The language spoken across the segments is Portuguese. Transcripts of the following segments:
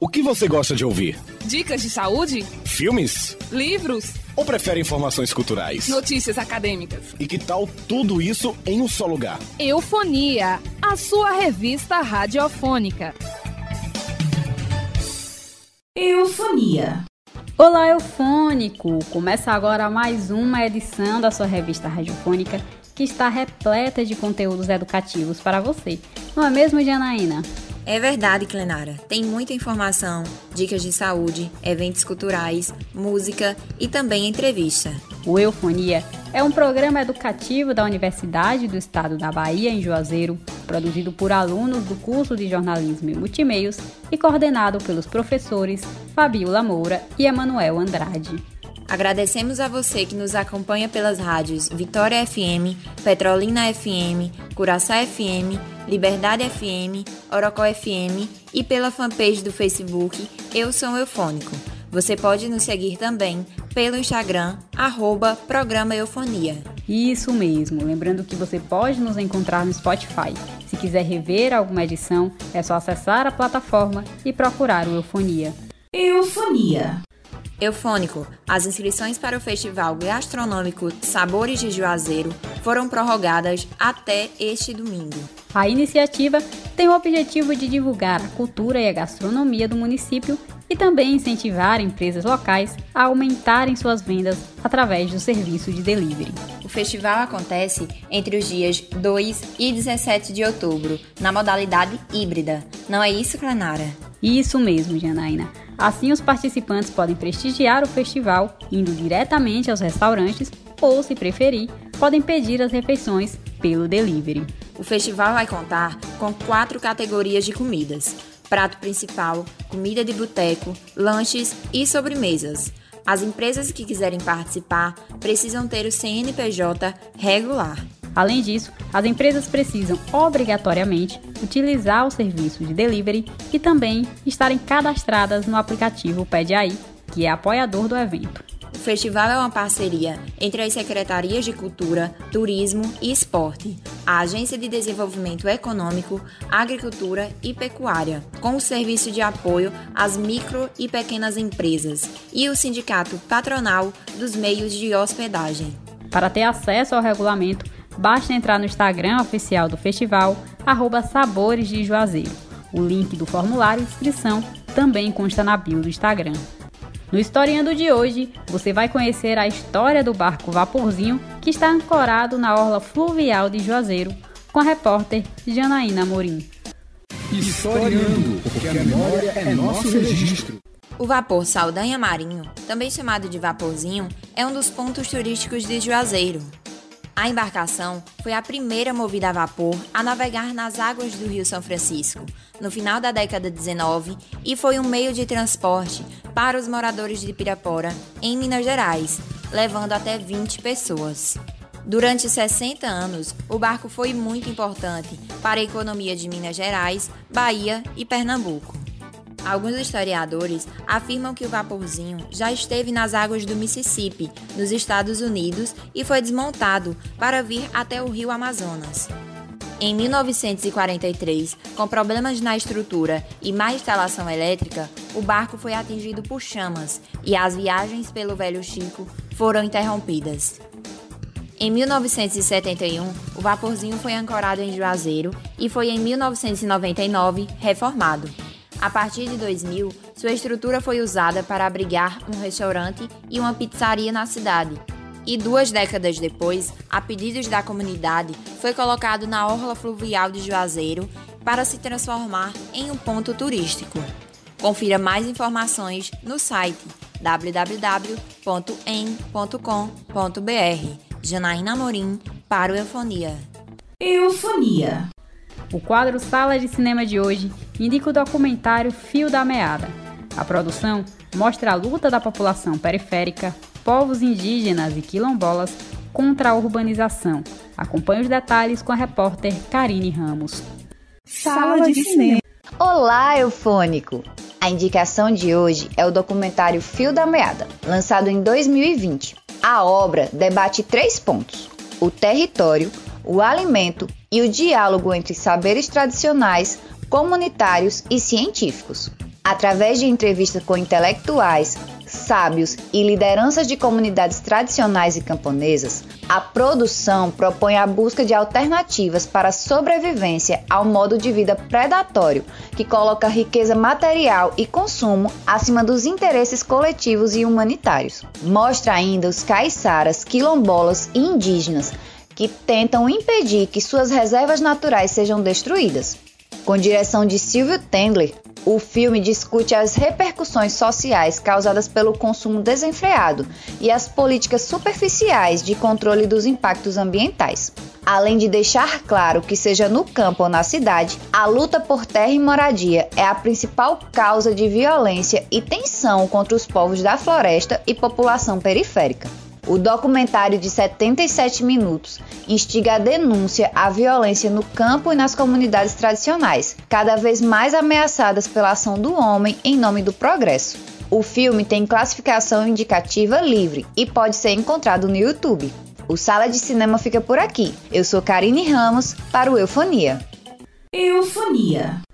O que você gosta de ouvir? Dicas de saúde? Filmes? Livros? Ou prefere informações culturais? Notícias acadêmicas? E que tal tudo isso em um só lugar? Eufonia, a sua revista radiofônica. Eufonia. Olá, Eufônico! Começa agora mais uma edição da sua revista radiofônica que está repleta de conteúdos educativos para você. Não é mesmo, Janaína? É verdade, Clenara. Tem muita informação, dicas de saúde, eventos culturais, música e também entrevista. O Eufonia é um programa educativo da Universidade do Estado da Bahia, em Juazeiro, produzido por alunos do curso de jornalismo e multimeios e coordenado pelos professores Fabiola Moura e Emanuel Andrade. Agradecemos a você que nos acompanha pelas rádios Vitória FM, Petrolina FM, Curaçá FM, Liberdade FM, Orocó FM e pela fanpage do Facebook Eu Sou Eufônico. Você pode nos seguir também pelo Instagram, arroba Programa Eufonia. Isso mesmo, lembrando que você pode nos encontrar no Spotify. Se quiser rever alguma edição, é só acessar a plataforma e procurar o Eufonia. Eufonia. Eufônico, as inscrições para o Festival Gastronômico Sabores de Juazeiro foram prorrogadas até este domingo. A iniciativa tem o objetivo de divulgar a cultura e a gastronomia do município e também incentivar empresas locais a aumentarem suas vendas através do serviço de delivery. O festival acontece entre os dias 2 e 17 de outubro, na modalidade híbrida. Não é isso, Clanara? Isso mesmo, Janaína. Assim, os participantes podem prestigiar o festival indo diretamente aos restaurantes ou, se preferir, podem pedir as refeições pelo delivery. O festival vai contar com quatro categorias de comidas: prato principal, comida de boteco, lanches e sobremesas. As empresas que quiserem participar precisam ter o CNPJ regular. Além disso, as empresas precisam obrigatoriamente utilizar o serviço de delivery e também estarem cadastradas no aplicativo Pede Aí, que é apoiador do evento. O festival é uma parceria entre as secretarias de Cultura, Turismo e Esporte, a Agência de Desenvolvimento Econômico, Agricultura e Pecuária, com o Serviço de Apoio às Micro e Pequenas Empresas e o Sindicato Patronal dos Meios de Hospedagem. Para ter acesso ao regulamento, basta entrar no Instagram oficial do festival, arroba Sabores de Juazeiro. O link do formulário de inscrição também consta na bio do Instagram. No Historiando de hoje, você vai conhecer a história do barco Vaporzinho que está ancorado na orla fluvial de Juazeiro, com a repórter Janaína Morim. Historiando, porque a memória é nosso registro. O vapor Saldanha Marinho, também chamado de Vaporzinho, é um dos pontos turísticos de Juazeiro. A embarcação foi a primeira movida a vapor a navegar nas águas do Rio São Francisco, no final da década de 19, e foi um meio de transporte para os moradores de Pirapora, em Minas Gerais, levando até 20 pessoas. Durante 60 anos, o barco foi muito importante para a economia de Minas Gerais, Bahia e Pernambuco. Alguns historiadores afirmam que o vaporzinho já esteve nas águas do Mississippi, nos Estados Unidos, e foi desmontado para vir até o rio Amazonas. Em 1943, com problemas na estrutura e má instalação elétrica, o barco foi atingido por chamas e as viagens pelo Velho Chico foram interrompidas. Em 1971, o vaporzinho foi ancorado em Juazeiro e foi em 1999 reformado. A partir de 2000, sua estrutura foi usada para abrigar um restaurante e uma pizzaria na cidade. E duas décadas depois, a pedidos da comunidade, foi colocado na orla fluvial de Juazeiro para se transformar em um ponto turístico. Confira mais informações no site www.em.com.br. Janaína Morim para o Eufonia. Eufonia. O quadro Sala de Cinema de hoje indica o documentário Fio da Meada. A produção mostra a luta da população periférica, povos indígenas e quilombolas contra a urbanização. Acompanhe os detalhes com a repórter Karine Ramos. Sala de Cinema. Olá, eufônico! A indicação de hoje é o documentário Fio da Meada, lançado em 2020. A obra debate três pontos: o território, o alimento e o diálogo entre saberes tradicionais, comunitários e científicos. Através de entrevistas com intelectuais, sábios e lideranças de comunidades tradicionais e camponesas, a produção propõe a busca de alternativas para a sobrevivência ao modo de vida predatório que coloca riqueza material e consumo acima dos interesses coletivos e humanitários. Mostra ainda os caiçaras, quilombolas e indígenas que tentam impedir que suas reservas naturais sejam destruídas. Com direção de Silvio Tendler, o filme discute as repercussões sociais causadas pelo consumo desenfreado e as políticas superficiais de controle dos impactos ambientais. Além de deixar claro que, seja no campo ou na cidade, a luta por terra e moradia é a principal causa de violência e tensão contra os povos da floresta e população periférica. O documentário de 77 minutos instiga a denúncia à violência no campo e nas comunidades tradicionais, cada vez mais ameaçadas pela ação do homem em nome do progresso. O filme tem classificação indicativa livre e pode ser encontrado no YouTube. O Sala de Cinema fica por aqui. Eu sou Karine Ramos para o Eufonia. Eufonia.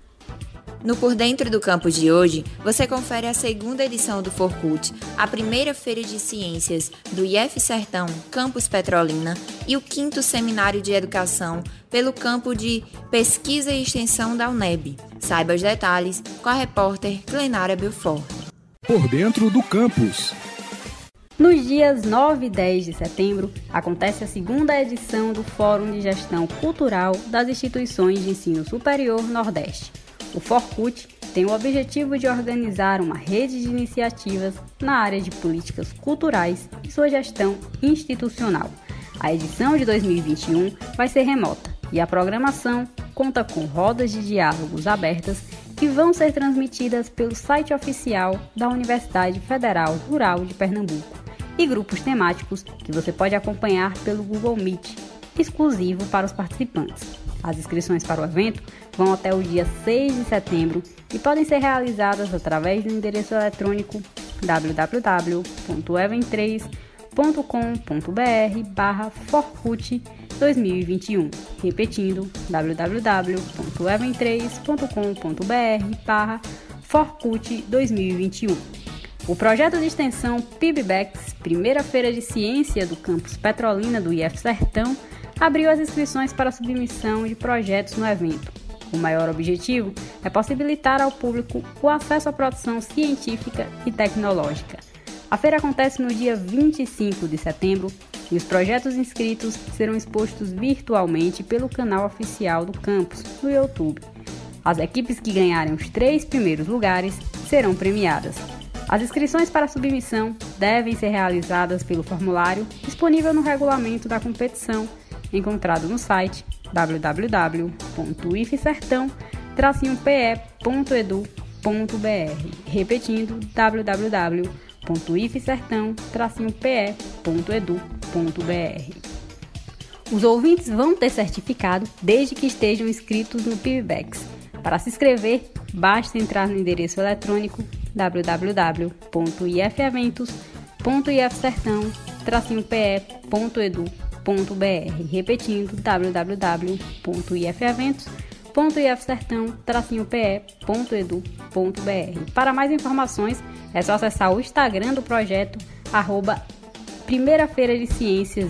No Por Dentro do Campus de hoje, você confere a segunda edição do Forcut, a primeira feira de ciências do IF Sertão, Campus Petrolina, e o quinto seminário de educação pelo campo de pesquisa e extensão da UNEB. Saiba os detalhes com a repórter Clenara Belfort. Por Dentro do Campus. Nos dias 9 e 10 de setembro, acontece a segunda edição do Fórum de Gestão Cultural das Instituições de Ensino Superior Nordeste. O Forcut tem o objetivo de organizar uma rede de iniciativas na área de políticas culturais e sua gestão institucional. A edição de 2021 vai ser remota e a programação conta com rodas de diálogos abertas que vão ser transmitidas pelo site oficial da Universidade Federal Rural de Pernambuco e grupos temáticos que você pode acompanhar pelo Google Meet, exclusivo para os participantes. As inscrições para o evento vão até o dia 6 de setembro e podem ser realizadas através do endereço eletrônico www.even3.com.br barra Forcut 2021. Repetindo, www.even3.com.br barra Forcut 2021. O projeto de extensão PIBBEX, primeira feira de ciência do campus Petrolina do IF Sertão, abriu as inscrições para submissão de projetos no evento. O maior objetivo é possibilitar ao público o acesso à produção científica e tecnológica. A feira acontece no dia 25 de setembro e os projetos inscritos serão expostos virtualmente pelo canal oficial do campus no YouTube. As equipes que ganharem os três primeiros lugares serão premiadas. As inscrições para submissão devem ser realizadas pelo formulário disponível no regulamento da competição encontrado no site www.ifsertão-pe.edu.br, repetindo www.ifsertão-pe.edu.br. Os ouvintes vão ter certificado desde que estejam inscritos no PIBBEX. Para se inscrever, basta entrar no endereço eletrônico www.ifeventos.ifsertão-pe.edu.br www.ifeventos.br, repetindo www.ifsertão-pe.edu.br. Para mais informações, é só acessar o Instagram do projeto, arroba Primeira Feira de Ciências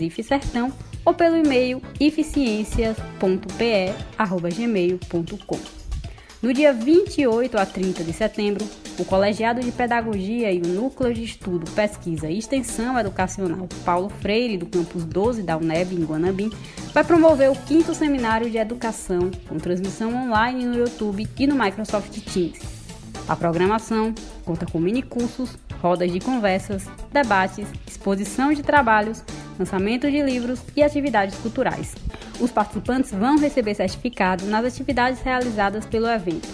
ou pelo e-mail ifciencias.pe.gmail.com. No dia 28 a 30 de setembro, o Colegiado de Pedagogia e o Núcleo de Estudo, Pesquisa e Extensão Educacional Paulo Freire, do campus 12 da UNEB, em Guanabim, vai promover o quinto seminário de educação, com transmissão online no YouTube e no Microsoft Teams. A programação conta com minicursos, rodas de conversas, debates, exposição de trabalhos, lançamento de livros e atividades culturais. Os participantes vão receber certificado nas atividades realizadas pelo evento.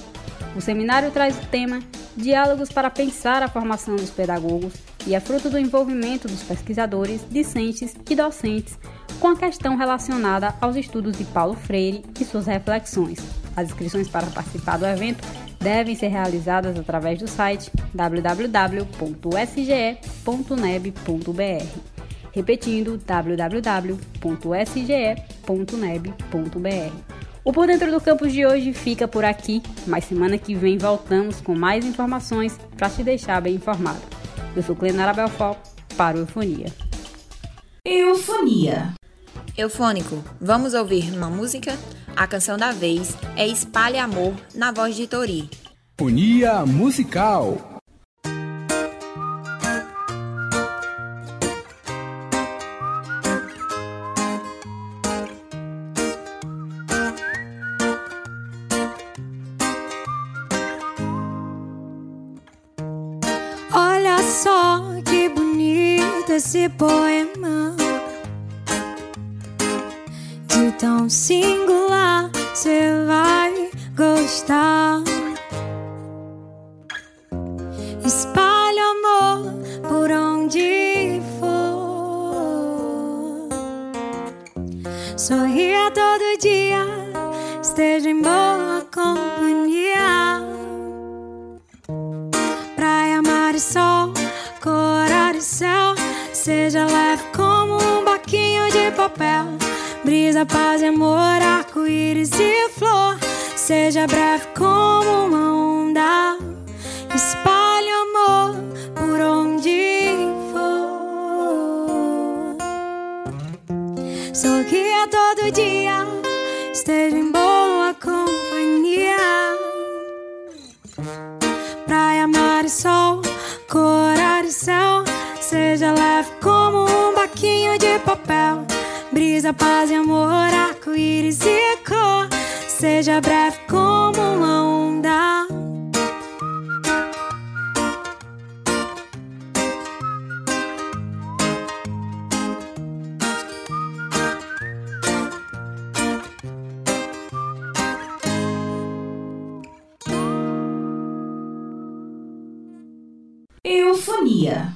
O seminário traz o tema Diálogos para pensar a formação dos pedagogos e é fruto do envolvimento dos pesquisadores, discentes e docentes com a questão relacionada aos estudos de Paulo Freire e suas reflexões. As inscrições para participar do evento devem ser realizadas através do site www.sge.neb.br repetindo www.sge.neb.br. O Por Dentro do Campus de hoje fica por aqui, mas semana que vem voltamos com mais informações para te deixar bem informado. Eu sou Clenara Belfort, para o Eufonia. Eufonia. Eufônico, vamos ouvir uma música? A canção da vez é Espalhe Amor, na voz de Tori. Eufonia musical. Esse poema de tão singular, você vai gostar. Espalha amor por onde for. Sorria todo dia, esteja em Brisa, paz e amor, arco-íris e flor. Seja breve como uma onda. Espalhe amor por onde for. Sorria todo dia. Esteja em boa Paz e amor, arco-íris e cor. Seja breve como uma onda. Eufonia.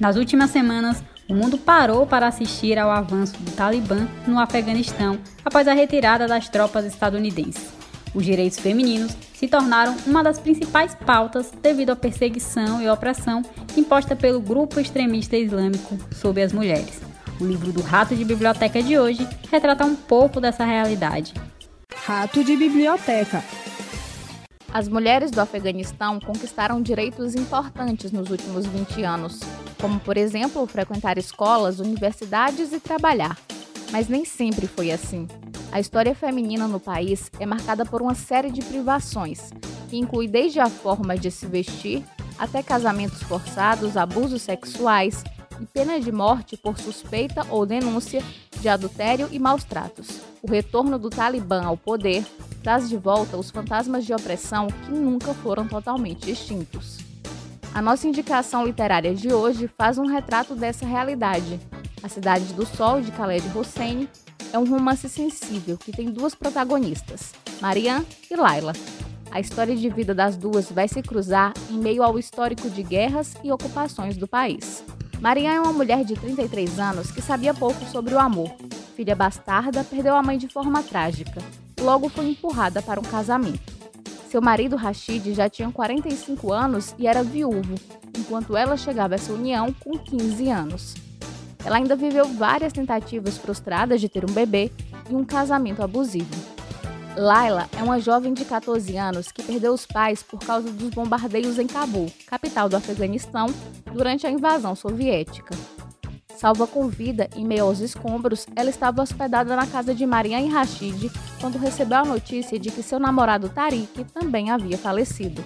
Nas últimas semanas, o mundo parou para assistir ao avanço do Talibã no Afeganistão após a retirada das tropas estadunidenses. Os direitos femininos se tornaram uma das principais pautas devido à perseguição e opressão imposta pelo grupo extremista islâmico sobre as mulheres. O livro do Rato de Biblioteca de hoje retrata um pouco dessa realidade. Rato de Biblioteca as mulheres do Afeganistão conquistaram direitos importantes nos últimos 20 anos, como, por exemplo, frequentar escolas, universidades e trabalhar. Mas nem sempre foi assim. A história feminina no país é marcada por uma série de privações, que inclui desde a forma de se vestir até casamentos forçados, abusos sexuais e pena de morte por suspeita ou denúncia de adultério e maus tratos. O retorno do Talibã ao poder traz de volta os fantasmas de opressão que nunca foram totalmente extintos. A nossa indicação literária de hoje faz um retrato dessa realidade. A Cidade do Sol, de Khaled Hosseini, é um romance sensível que tem duas protagonistas, Marianne e Laila. A história de vida das duas vai se cruzar em meio ao histórico de guerras e ocupações do país. Marianne é uma mulher de 33 anos que sabia pouco sobre o amor. Filha bastarda, perdeu a mãe de forma trágica logo foi empurrada para um casamento. Seu marido Rashid já tinha 45 anos e era viúvo, enquanto ela chegava a essa união com 15 anos. Ela ainda viveu várias tentativas frustradas de ter um bebê e um casamento abusivo. Laila é uma jovem de 14 anos que perdeu os pais por causa dos bombardeios em Cabul, capital do Afeganistão, durante a invasão soviética. Salva com vida em meio aos escombros, ela estava hospedada na casa de Marianne Rashid quando recebeu a notícia de que seu namorado Tariq também havia falecido.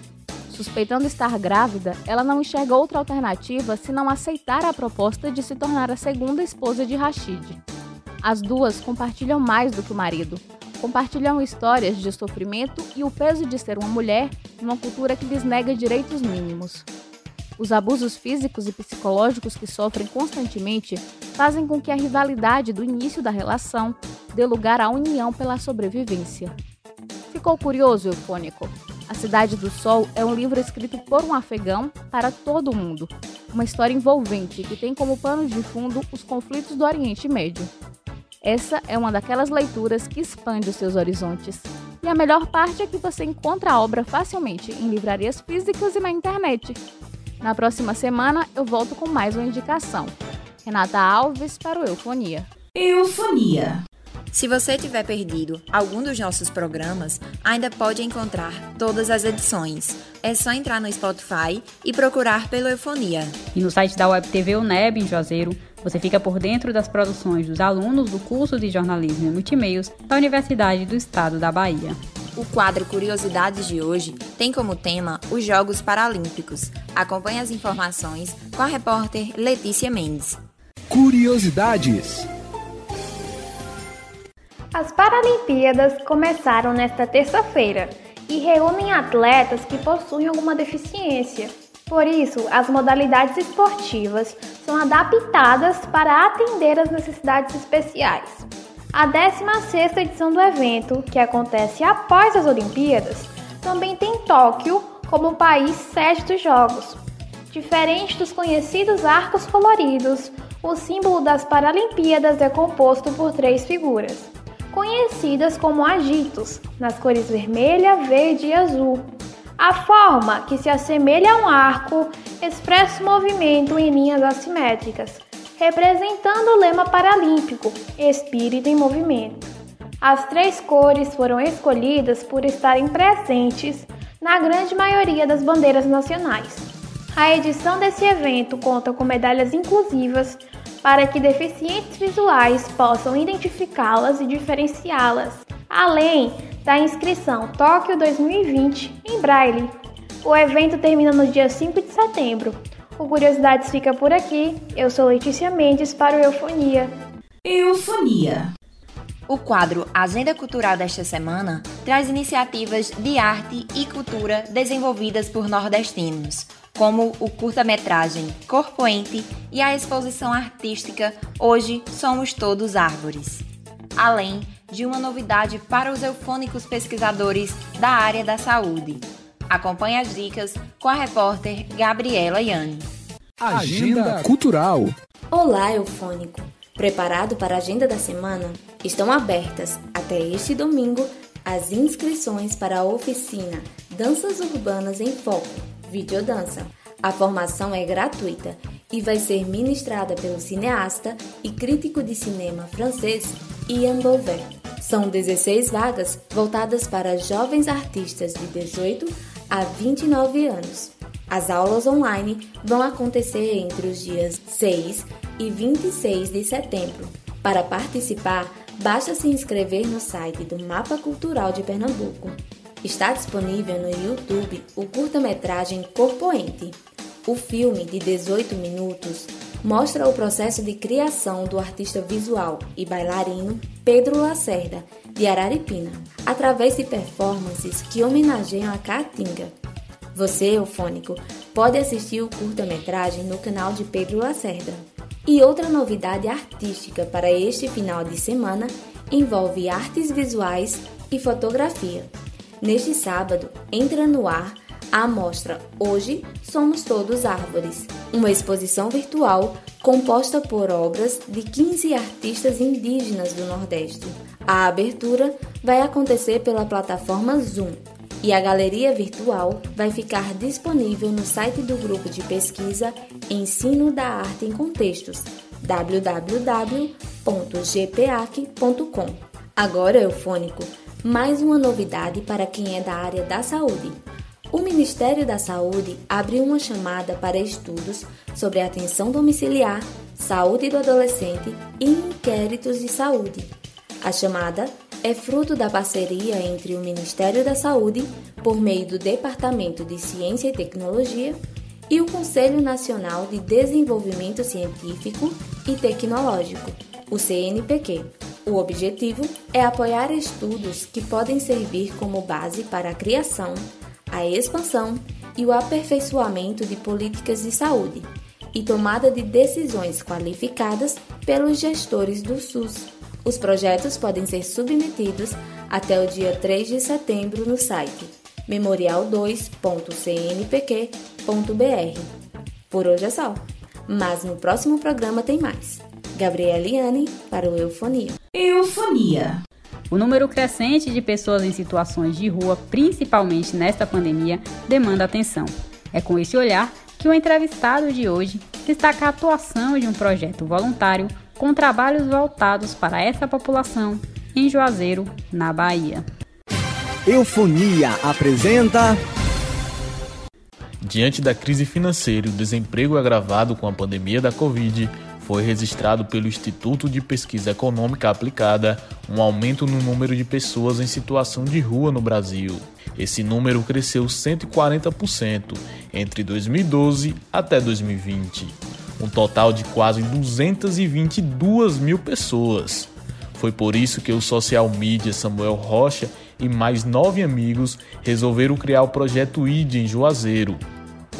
Suspeitando estar grávida, ela não enxerga outra alternativa senão aceitar a proposta de se tornar a segunda esposa de Rashid. As duas compartilham mais do que o marido. Compartilham histórias de sofrimento e o peso de ser uma mulher numa cultura que lhes nega direitos mínimos. Os abusos físicos e psicológicos que sofrem constantemente fazem com que a rivalidade do início da relação dê lugar à união pela sobrevivência. Ficou curioso, Eufônico? A Cidade do Sol é um livro escrito por um afegão para todo mundo. Uma história envolvente que tem como pano de fundo os conflitos do Oriente Médio. Essa é uma daquelas leituras que expande os seus horizontes. E a melhor parte é que você encontra a obra facilmente em livrarias físicas e na internet. Na próxima semana eu volto com mais uma indicação. Renata Alves para o Eufonia. Eufonia. Se você tiver perdido algum dos nossos programas, ainda pode encontrar todas as edições. É só entrar no Spotify e procurar pelo Eufonia. E no site da Web TV UNEB em Juazeiro, você fica por dentro das produções dos alunos do curso de jornalismo e multimeios da Universidade do Estado da Bahia. O quadro Curiosidades de hoje tem como tema os Jogos Paralímpicos. Acompanhe as informações com a repórter Letícia Mendes. Curiosidades. As Paralimpíadas começaram nesta terça-feira e reúnem atletas que possuem alguma deficiência. Por isso, as modalidades esportivas são adaptadas para atender às necessidades especiais. A 16ª edição do evento, que acontece após as Olimpíadas, também tem Tóquio como país sede dos Jogos. Diferente dos conhecidos arcos coloridos, o símbolo das Paralimpíadas é composto por três figuras conhecidas como agitos, nas cores vermelha, verde e azul. A forma, que se assemelha a um arco, expressa o movimento em linhas assimétricas, representando o lema paralímpico, espírito em movimento. As três cores foram escolhidas por estarem presentes na grande maioria das bandeiras nacionais. A edição desse evento conta com medalhas inclusivas para que deficientes visuais possam identificá-las e diferenciá-las, além da inscrição Tóquio 2020 em Braille. O evento termina no dia 5 de setembro. O Curiosidades fica por aqui. Eu sou Letícia Mendes para o Eufonia. Eufonia. O quadro Agenda Cultural desta semana traz iniciativas de arte e cultura desenvolvidas por nordestinos como o curta-metragem Corpoente e a exposição artística Hoje Somos Todos Árvores. Além de uma novidade para os eufônicos pesquisadores da área da saúde. Acompanhe as dicas com a repórter Gabriela Yane. Agenda Cultural. Olá, eufônico! Preparado para a agenda da semana? Estão abertas até este domingo as inscrições para a oficina Danças Urbanas em Foco Videodança. A formação é gratuita e vai ser ministrada pelo cineasta e crítico de cinema francês Ian Beauvais. São 16 vagas voltadas para jovens artistas de 18 a 29 anos. As aulas online vão acontecer entre os dias 6 e 26 de setembro. Para participar, basta se inscrever no site do Mapa Cultural de Pernambuco Está disponível no YouTube o curta-metragem Corpoente. O filme, de 18 minutos, mostra o processo de criação do artista visual e bailarino Pedro Lacerda, de Araripina, através de performances que homenageiam a Caatinga. Você, eufônico, pode assistir o curta-metragem no canal de Pedro Lacerda. E outra novidade artística para este final de semana envolve artes visuais e fotografia. Neste sábado, entra no ar a amostra Hoje Somos Todos Árvores, uma exposição virtual composta por obras de 15 artistas indígenas do Nordeste. A abertura vai acontecer pela plataforma Zoom e a galeria virtual vai ficar disponível no site do grupo de pesquisa Ensino da Arte em Contextos, www.gpac.com. Agora, eufônico, mais uma novidade para quem é da área da saúde. O Ministério da Saúde abriu uma chamada para estudos sobre atenção domiciliar, saúde do adolescente e inquéritos de saúde. A chamada é fruto da parceria entre o Ministério da Saúde, por meio do Departamento de Ciência e Tecnologia, e o Conselho Nacional de Desenvolvimento Científico e Tecnológico, o CNPq o objetivo é apoiar estudos que podem servir como base para a criação, a expansão e o aperfeiçoamento de políticas de saúde e tomada de decisões qualificadas pelos gestores do SUS. Os projetos podem ser submetidos até o dia 3 de setembro no site memorial2.cnpq.br. Por hoje é só, mas no próximo programa tem mais. Gabriela Liane para o Eufonia. Eufonia. O número crescente de pessoas em situações de rua, principalmente nesta pandemia, demanda atenção. É com esse olhar que o entrevistado de hoje destaca a atuação de um projeto voluntário com trabalhos voltados para essa população em Juazeiro, na Bahia. Eufonia apresenta. Diante da crise financeira e o desemprego agravado com a pandemia da Covid, foi registrado pelo Instituto de Pesquisa Econômica Aplicada um aumento no número de pessoas em situação de rua no Brasil. Esse número cresceu 140% entre 2012 até 2020, um total de quase 222 mil pessoas. Foi por isso que o social media Samuel Rocha e mais nove amigos resolveram criar o projeto ID em Juazeiro.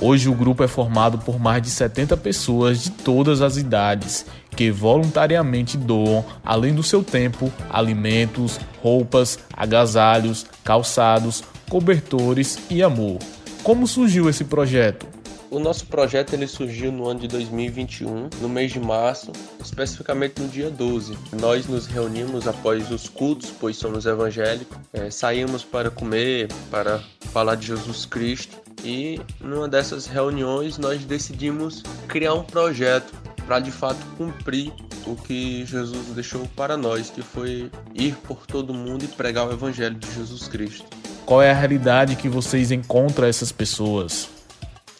Hoje o grupo é formado por mais de 70 pessoas de todas as idades que voluntariamente doam, além do seu tempo, alimentos, roupas, agasalhos, calçados, cobertores e amor. Como surgiu esse projeto? O nosso projeto ele surgiu no ano de 2021, no mês de março, especificamente no dia 12. Nós nos reunimos após os cultos, pois somos evangélicos, é, saímos para comer, para falar de Jesus Cristo e numa dessas reuniões nós decidimos criar um projeto para de fato cumprir o que Jesus deixou para nós, que foi ir por todo mundo e pregar o evangelho de Jesus Cristo. Qual é a realidade que vocês encontram essas pessoas?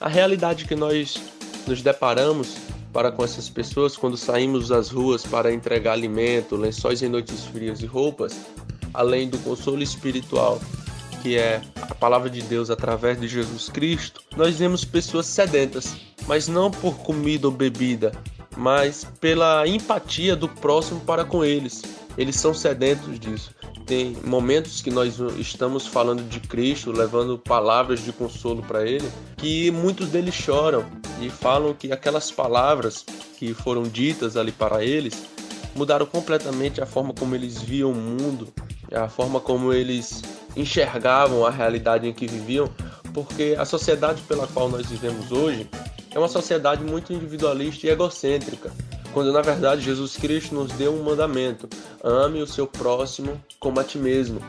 A realidade que nós nos deparamos para com essas pessoas quando saímos às ruas para entregar alimento, lençóis em noites frias e roupas, além do consolo espiritual que é a palavra de Deus através de Jesus Cristo, nós vemos pessoas sedentas, mas não por comida ou bebida, mas pela empatia do próximo para com eles. Eles são sedentos disso. Tem momentos que nós estamos falando de Cristo, levando palavras de consolo para ele, que muitos deles choram e falam que aquelas palavras que foram ditas ali para eles mudaram completamente a forma como eles viam o mundo, a forma como eles enxergavam a realidade em que viviam, porque a sociedade pela qual nós vivemos hoje é uma sociedade muito individualista e egocêntrica quando na verdade Jesus Cristo nos deu um mandamento: ame o seu próximo como a ti mesmo.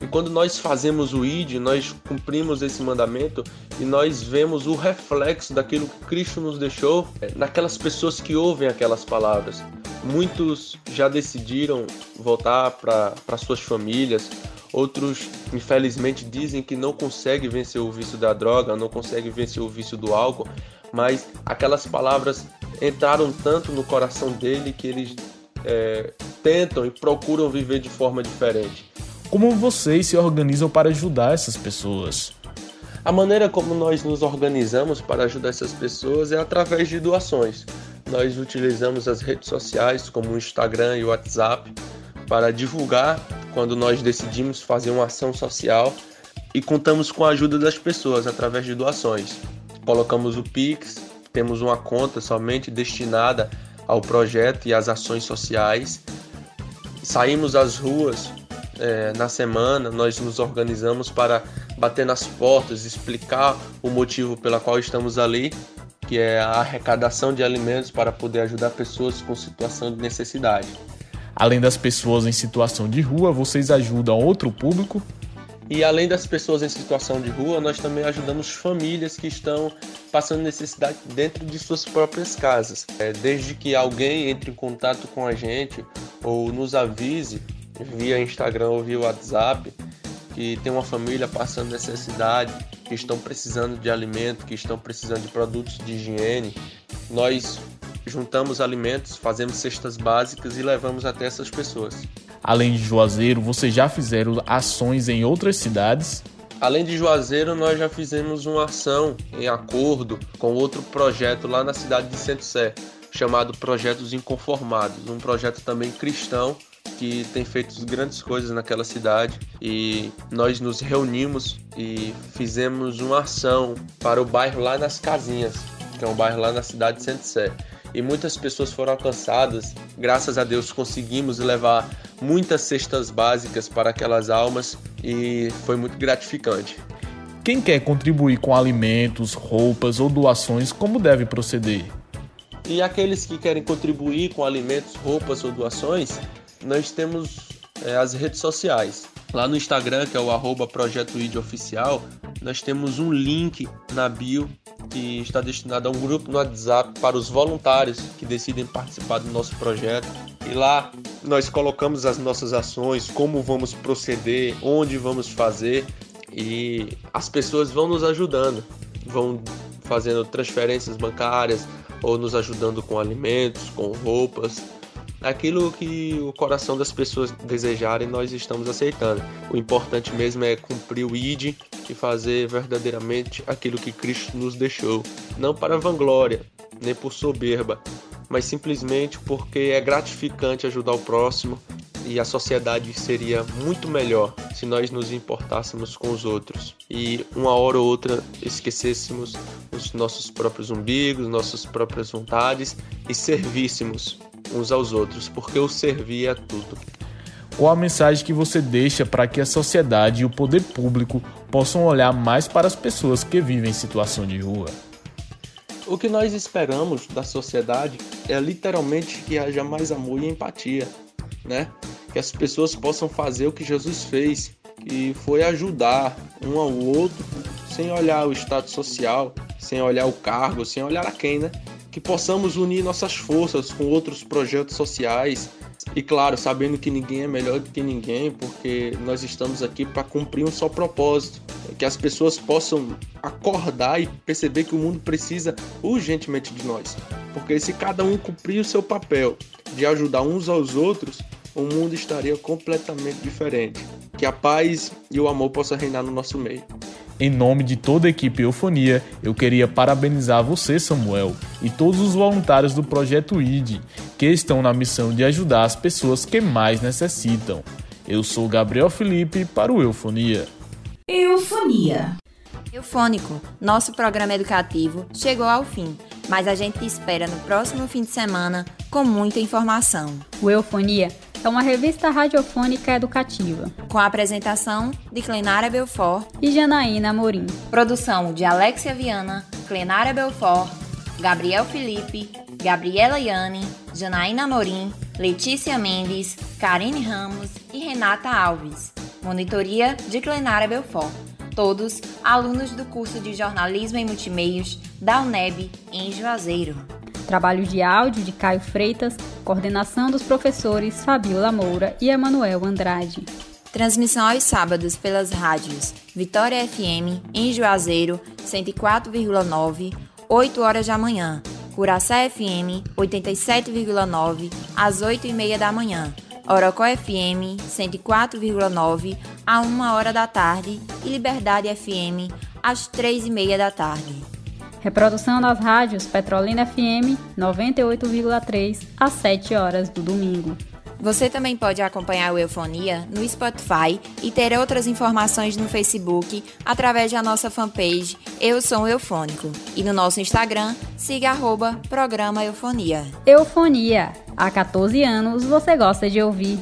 E quando nós fazemos o ID, nós cumprimos esse mandamento e nós vemos o reflexo daquilo que Cristo nos deixou é, naquelas pessoas que ouvem aquelas palavras. Muitos já decidiram voltar para suas famílias, outros infelizmente dizem que não conseguem vencer o vício da droga, não conseguem vencer o vício do álcool, mas aquelas palavras entraram tanto no coração dele que eles é, tentam e procuram viver de forma diferente. Como vocês se organizam para ajudar essas pessoas? A maneira como nós nos organizamos para ajudar essas pessoas é através de doações. Nós utilizamos as redes sociais como o Instagram e o WhatsApp para divulgar quando nós decidimos fazer uma ação social e contamos com a ajuda das pessoas através de doações. Colocamos o Pix temos uma conta somente destinada ao projeto e às ações sociais. Saímos às ruas é, na semana, nós nos organizamos para bater nas portas, explicar o motivo pela qual estamos ali, que é a arrecadação de alimentos para poder ajudar pessoas com situação de necessidade. Além das pessoas em situação de rua, vocês ajudam outro público? E além das pessoas em situação de rua, nós também ajudamos famílias que estão passando necessidade dentro de suas próprias casas. É, desde que alguém entre em contato com a gente ou nos avise via Instagram ou via WhatsApp que tem uma família passando necessidade, que estão precisando de alimento, que estão precisando de produtos de higiene, nós juntamos alimentos, fazemos cestas básicas e levamos até essas pessoas. Além de Juazeiro, vocês já fizeram ações em outras cidades? Além de Juazeiro, nós já fizemos uma ação em acordo com outro projeto lá na cidade de Centro Sé, chamado Projetos Inconformados, um projeto também cristão que tem feito grandes coisas naquela cidade e nós nos reunimos e fizemos uma ação para o bairro lá nas Casinhas, que é um bairro lá na cidade de Centro Sé e muitas pessoas foram alcançadas. Graças a Deus conseguimos levar muitas cestas básicas para aquelas almas e foi muito gratificante. Quem quer contribuir com alimentos, roupas ou doações, como deve proceder? E aqueles que querem contribuir com alimentos, roupas ou doações, nós temos é, as redes sociais. Lá no Instagram, que é o arroba Projeto Oficial, nós temos um link na bio que está destinado a um grupo no WhatsApp para os voluntários que decidem participar do nosso projeto. E lá nós colocamos as nossas ações, como vamos proceder, onde vamos fazer e as pessoas vão nos ajudando, vão fazendo transferências bancárias ou nos ajudando com alimentos, com roupas. Aquilo que o coração das pessoas desejarem, nós estamos aceitando. O importante mesmo é cumprir o ID e fazer verdadeiramente aquilo que Cristo nos deixou, não para vanglória, nem por soberba, mas simplesmente porque é gratificante ajudar o próximo e a sociedade seria muito melhor se nós nos importássemos com os outros e uma hora ou outra esquecêssemos os nossos próprios umbigos, nossas próprias vontades e servíssemos uns aos outros, porque o servir é tudo. Qual a mensagem que você deixa para que a sociedade e o poder público possam olhar mais para as pessoas que vivem em situação de rua? O que nós esperamos da sociedade é literalmente que haja mais amor e empatia, né? Que as pessoas possam fazer o que Jesus fez, que foi ajudar um ao outro, sem olhar o status social, sem olhar o cargo, sem olhar a quem, né? Que possamos unir nossas forças com outros projetos sociais, e claro, sabendo que ninguém é melhor do que ninguém, porque nós estamos aqui para cumprir um só propósito, que as pessoas possam acordar e perceber que o mundo precisa urgentemente de nós. Porque se cada um cumprir o seu papel de ajudar uns aos outros, o mundo estaria completamente diferente. Que a paz e o amor possam reinar no nosso meio. Em nome de toda a equipe Eufonia, eu queria parabenizar você, Samuel, e todos os voluntários do projeto ID, que estão na missão de ajudar as pessoas que mais necessitam. Eu sou Gabriel Felipe para o Eufonia. Eufonia. Eufônico, nosso programa educativo chegou ao fim, mas a gente te espera no próximo fim de semana com muita informação. O Eufonia é uma revista radiofônica educativa. Com a apresentação de Clenara Belfort e Janaína Amorim. Produção de Alexia Viana, Clenara Belfort, Gabriel Felipe, Gabriela Yane, Janaína Amorim, Letícia Mendes, Karine Ramos e Renata Alves. Monitoria de Clenara Belfort. Todos alunos do curso de Jornalismo e Multimeios da UNEB em Juazeiro. Trabalhos de áudio de Caio Freitas, coordenação dos professores Fabiola Moura e Emanuel Andrade. Transmissão aos sábados pelas rádios Vitória FM em Juazeiro 104,9, 8 horas da manhã, Curaçá FM 87,9 às 8 e meia da manhã, Orocó FM 104,9 a 1 hora da tarde e Liberdade FM às 3 e meia da tarde. Reprodução nas rádios Petrolina FM 98,3 às 7 horas do domingo. Você também pode acompanhar o Eufonia no Spotify e ter outras informações no Facebook através da nossa fanpage Eu Sou Eufônico. E no nosso Instagram, siga arroba programa Eufonia. Eufonia. Há 14 anos você gosta de ouvir.